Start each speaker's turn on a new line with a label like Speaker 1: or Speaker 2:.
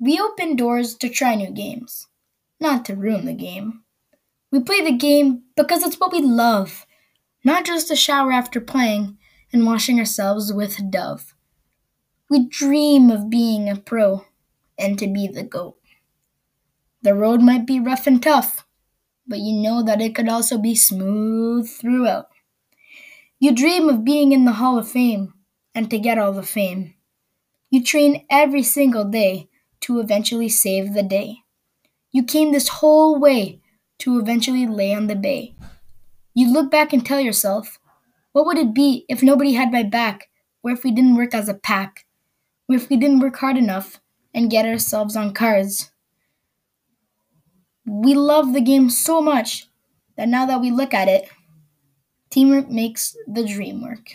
Speaker 1: We open doors to try new games, not to ruin the game. We play the game because it's what we love, not just to shower after playing and washing ourselves with Dove. We dream of being a pro and to be the GOAT. The road might be rough and tough, but you know that it could also be smooth throughout. You dream of being in the Hall of Fame and to get all the fame. You train every single day to eventually save the day. You came this whole way to eventually lay on the bay. You look back and tell yourself, what would it be if nobody had my back, or if we didn't work as a pack, or if we didn't work hard enough and get ourselves on cards? We love the game so much that now that we look at it, teamwork makes the dream work.